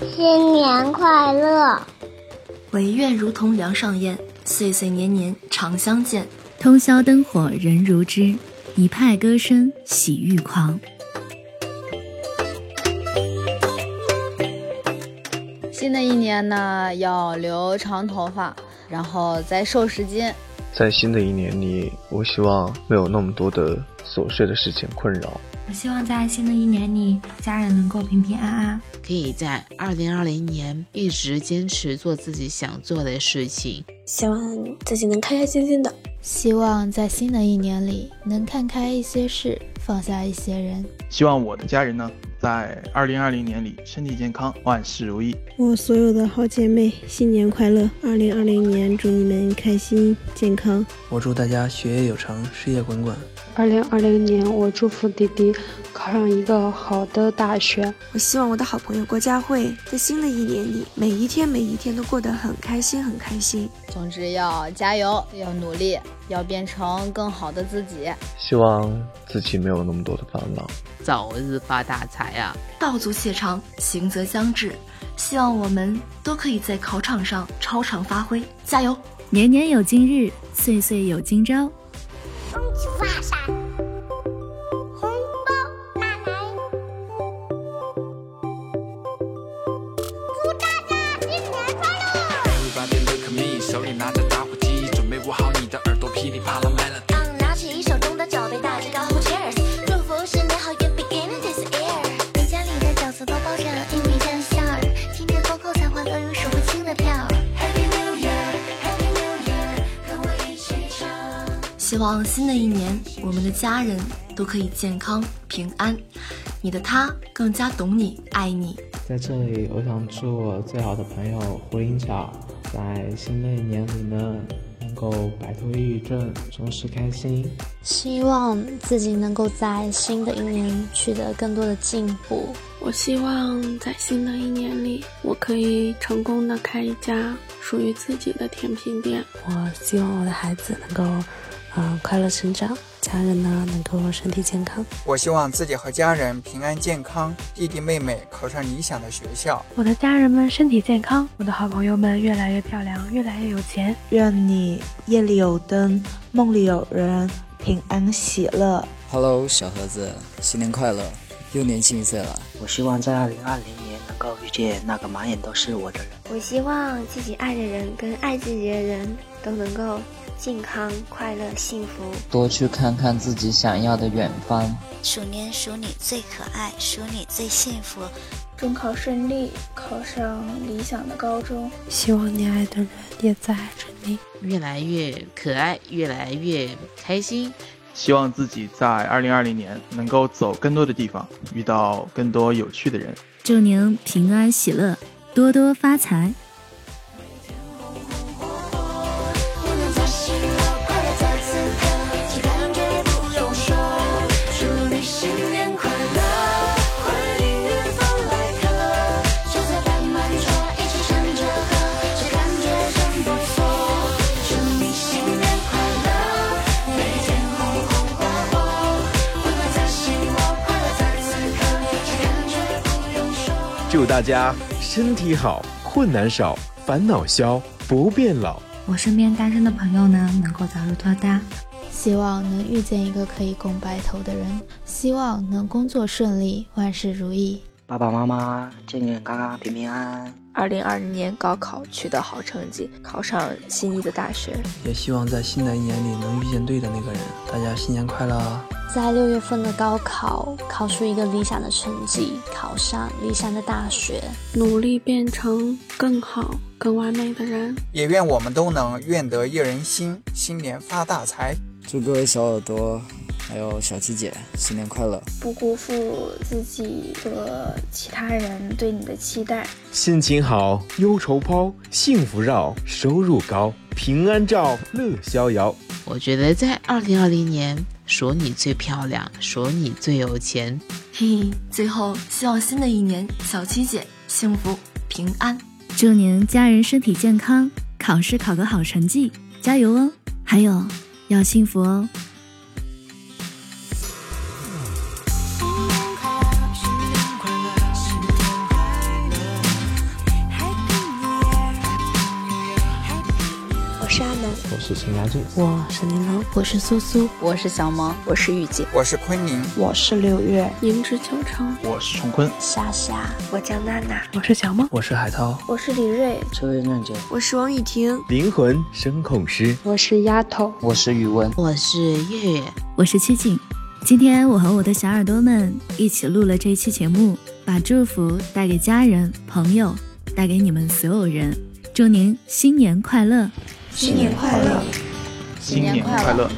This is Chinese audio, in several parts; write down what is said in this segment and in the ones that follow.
新年快乐！唯愿如同梁上燕，岁岁年年常相见。通宵灯火人如织，一派歌声喜欲狂。新的一年呢，要留长头发，然后再瘦十斤。在新的一年里，我希望没有那么多的琐碎的事情困扰。我希望在新的一年里，家人能够平平安安。可以在二零二零年一直坚持做自己想做的事情。希望自己能开开心心的。希望在新的一年里，能看开一些事，放下一些人。希望我的家人呢，在二零二零年里身体健康，万事如意。我所有的好姐妹，新年快乐！二零二零年，祝你们开心健康。我祝大家学业有成，事业滚滚。二零二零年，我祝福弟弟考上一个好的大学。我希望我的好朋友郭佳慧在新的一年里，每一天每一天都过得很开心，很开心。总之要加油，要努力，要变成更好的自己。希望自己没有那么多的烦恼，早日发大财啊！道阻且长，行则将至。希望我们都可以在考场上超常发挥，加油！年年有今日，岁岁有今朝。恭喜发财，望新的一年，我们的家人都可以健康平安，你的他更加懂你爱你。在这里，我想祝我最好的朋友胡林巧，在新的一年里呢，能够摆脱抑郁症，总是开心。希望自己能够在新的一年取得更多的进步。我希望在新的一年里，我可以成功的开一家属于自己的甜品店。我希望我的孩子能够，嗯、呃，快乐成长，家人呢能够身体健康。我希望自己和家人平安健康，弟弟妹妹考上理想的学校。我的家人们身体健康，我的好朋友们越来越漂亮，越来越有钱。愿你夜里有灯，梦里有人，平安喜乐。Hello，小盒子，新年快乐！又年轻一岁了。我希望在二零二零年能够遇见那个满眼都是我的人。我希望自己爱的人跟爱自己的人都能够健康、快乐、幸福。多去看看自己想要的远方。鼠年鼠你最可爱，鼠你最幸福。中考顺利，考上理想的高中。希望你爱的人也在爱着你。越来越可爱，越来越开心。希望自己在二零二零年能够走更多的地方，遇到更多有趣的人。祝您平安喜乐，多多发财。大家身体好，困难少，烦恼消，不变老。我身边单身的朋友呢，能够早日脱单。希望能遇见一个可以共白头的人，希望能工作顺利，万事如意。爸爸妈妈健健康康，平平安安。二零二零年高考取得好成绩，考上心仪的大学。也希望在新的一年里能遇见对的那个人。大家新年快乐啊！在六月份的高考，考出一个理想的成绩，考上理想的大学，努力变成更好、更完美的人。也愿我们都能愿得一人心，新年发大财。祝各位小耳朵，还有小七姐，新年快乐！不辜负自己和其他人对你的期待。心情好，忧愁抛，幸福绕，收入高，平安照，乐逍遥。我觉得在二零二零年，说你最漂亮，说你最有钱。嘿嘿，最后希望新的一年，小七姐幸福平安。祝您家人身体健康，考试考个好成绩，加油哦！还有。要幸福哦！我是陈佳俊，我是玲珑，我是苏苏，我是小萌，我是雨姐，我是昆宁，我是六月，银之秋成，我是崇坤，夏夏，我叫娜娜，我是小梦，我是海涛，我是李瑞，车云正杰，我是王雨婷，灵魂声控师，我是丫头，我是宇文，我是月月，我是七景。今天我和我的小耳朵们一起录了这一期节目，把祝福带给家人、朋友，带给你们所有人。祝您新年快乐！新年快乐！新年快乐！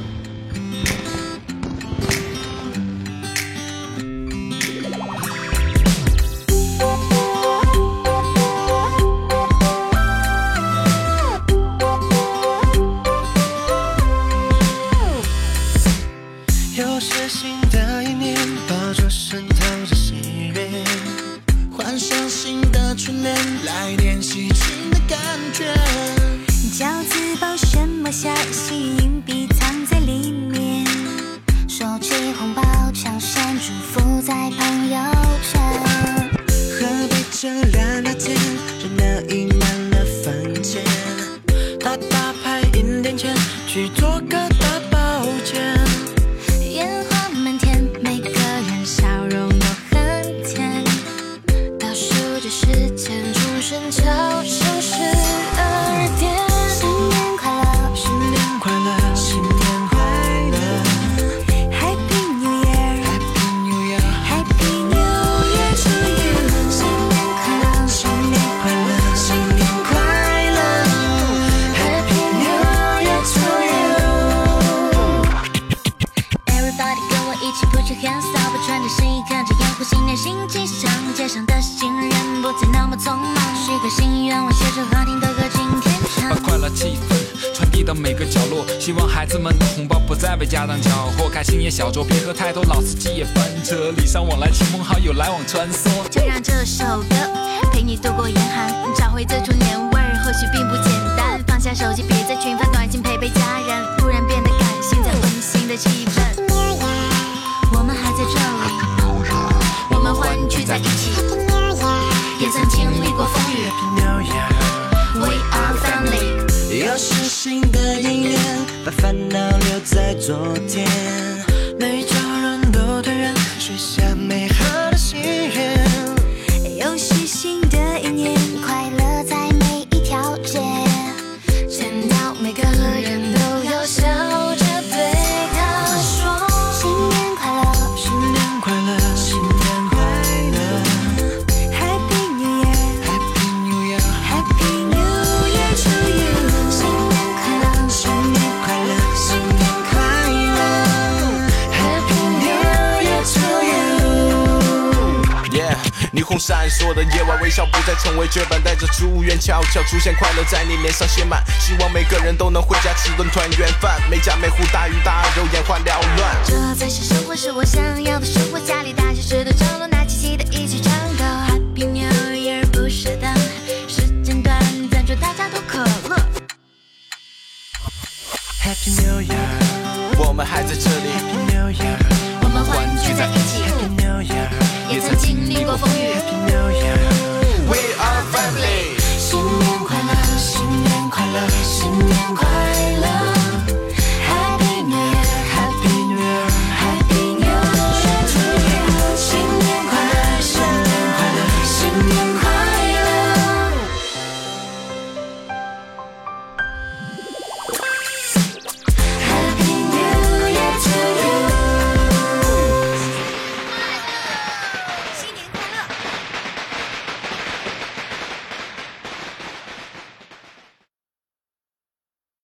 匆忙，许个心愿，我写首好听的歌，今天唱把。快乐气氛传递到每个角落，希望孩子们的红包不再被家长缴获。开心也小酌，别喝太多，老司机也翻车。礼尚往来，亲朋好友来往穿梭。就让这首歌陪你度过严寒，找回最初年味儿，或许并不简单。放下手机，把烦恼留在昨天。霓虹闪烁的夜晚，微笑不再成为绝版，带着祝愿悄悄出现，快乐在你脸上写满。希望每个人都能回家吃顿团圆饭，每家每户大鱼大肉，眼花缭乱。这才是生活，是我想要的生活。家里大小事的角落，拿七七的衣